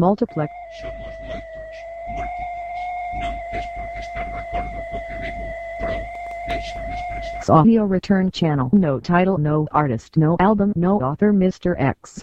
Multiplex. Somos moitos, múltiples. Non tes por estar de acordo co que digo. Pronto, déixame expresar. Audio Return Channel. No title, no artist, no album, no author, Mr. X.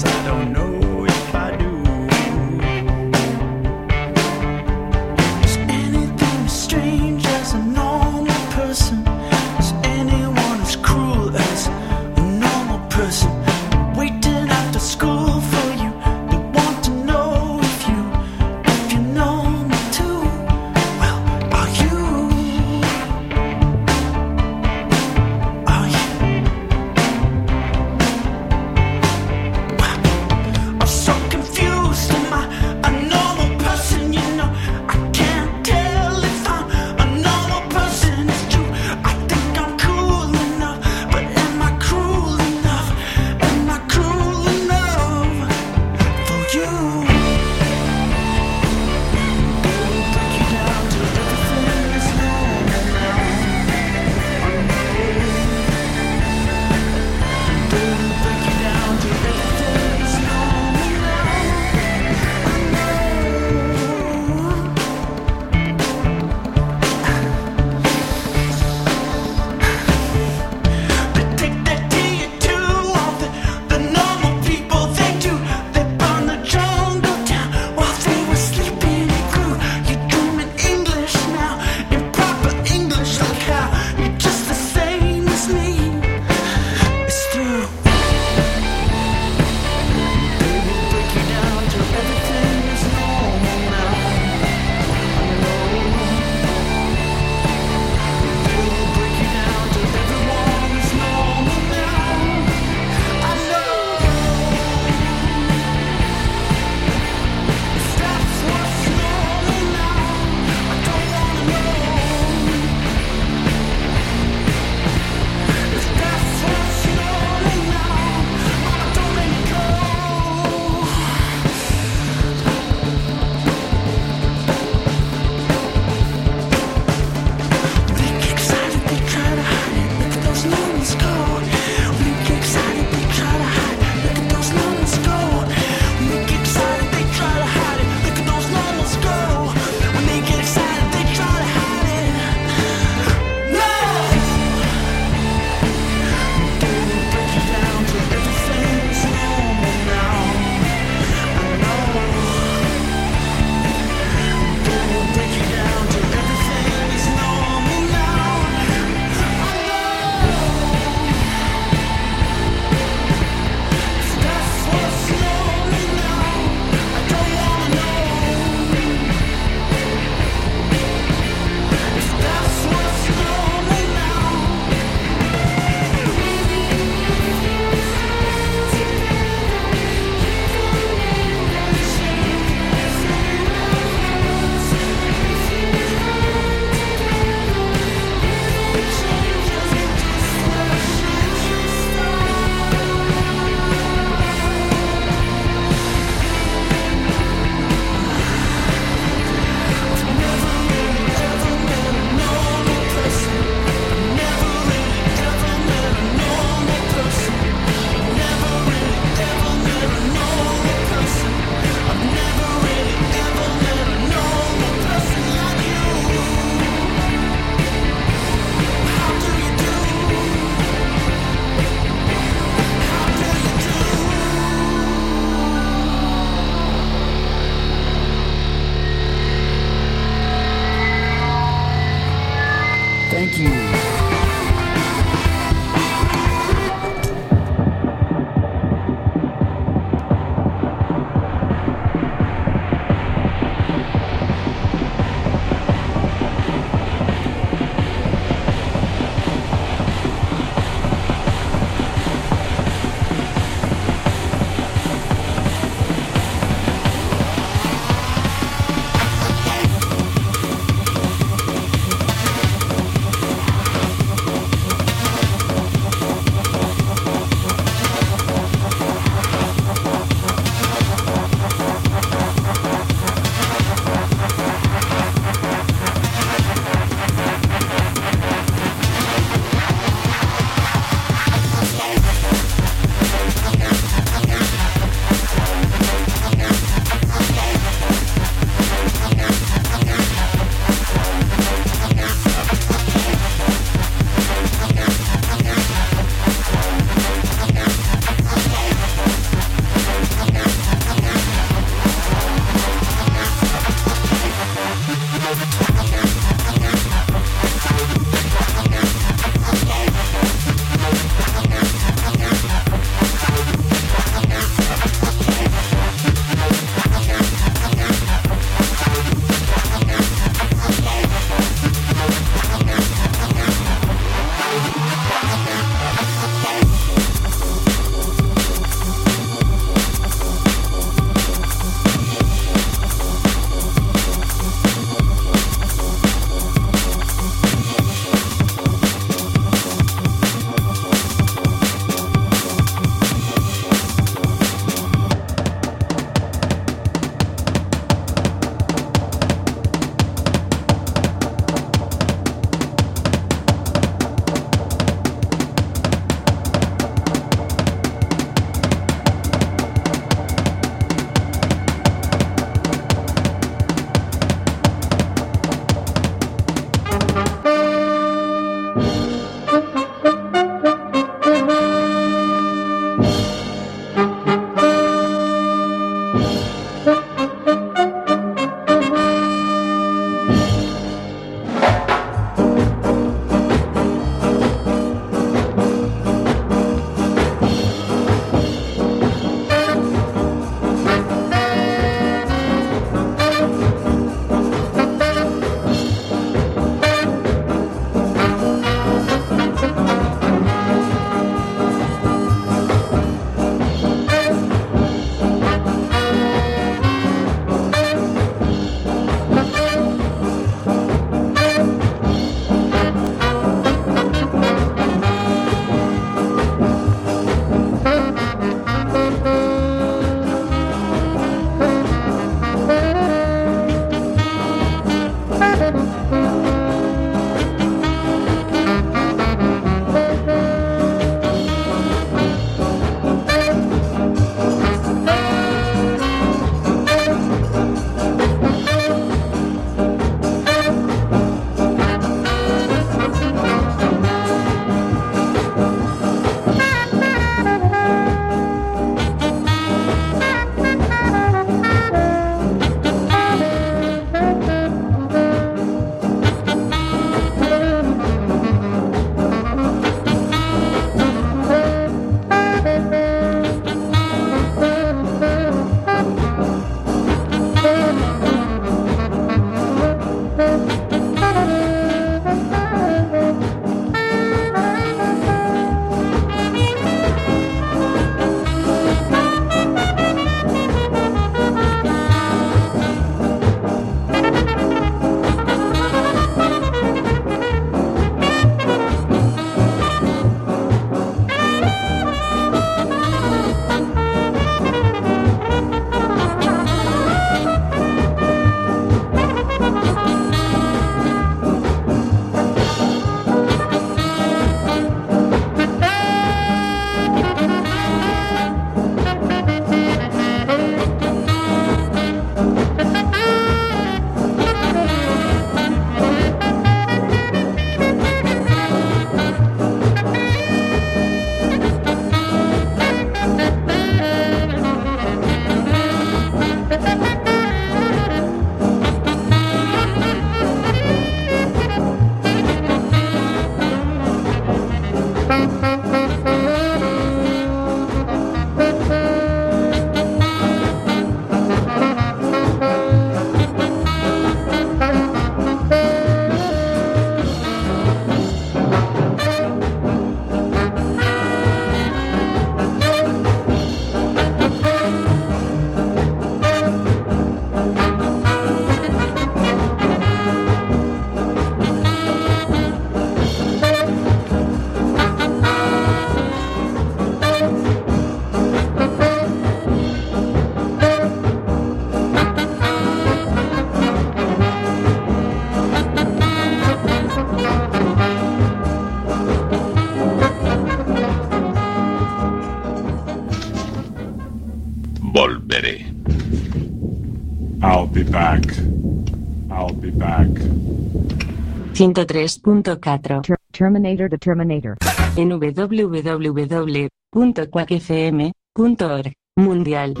103.4 Ter- Terminator the Terminator. en www.quackfm.org. Mundial. The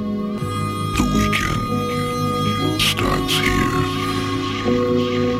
weekend starts here.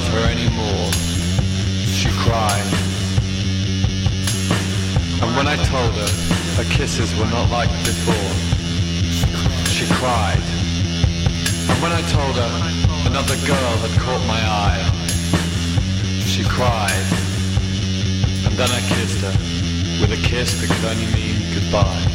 Love her anymore, she cried. And when I told her her kisses were not like before, she cried. And when I told her another girl had caught my eye, she cried. And then I kissed her with a kiss that could only mean goodbye.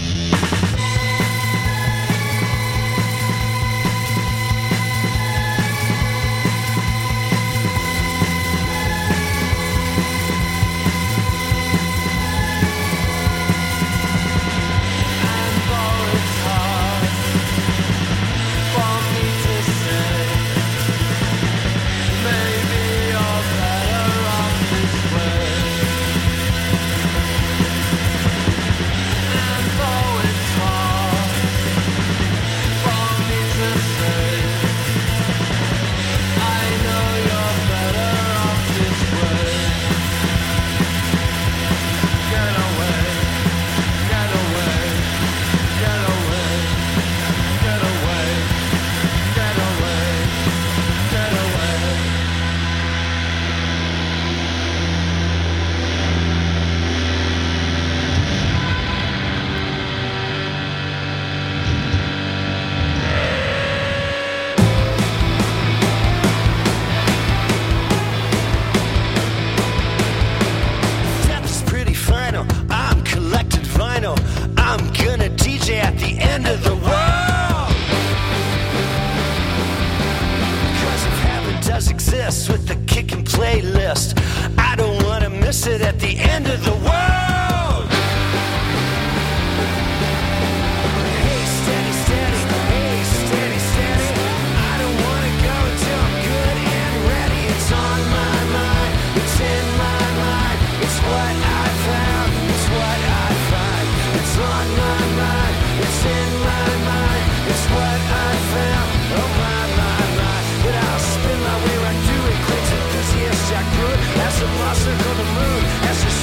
a the moon as you're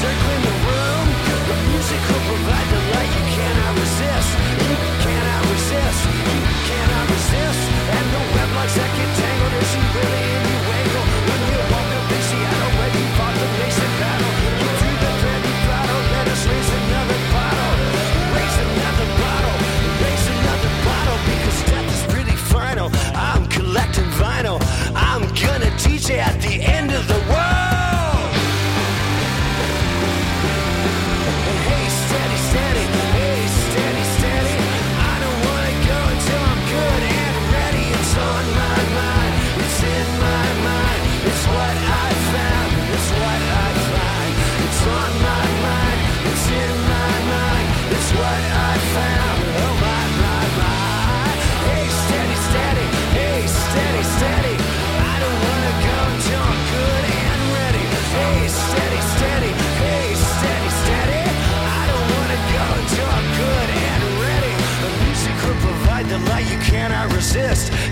the room. The music will provide the light you cannot resist. You cannot resist. You cannot resist. And the web that get tangled. In? When you the you the throttle. Let us raise another bottle. Raise another bottle. Raise another bottle because death is really final. I'm collecting vinyl. I'm gonna DJ can I resist?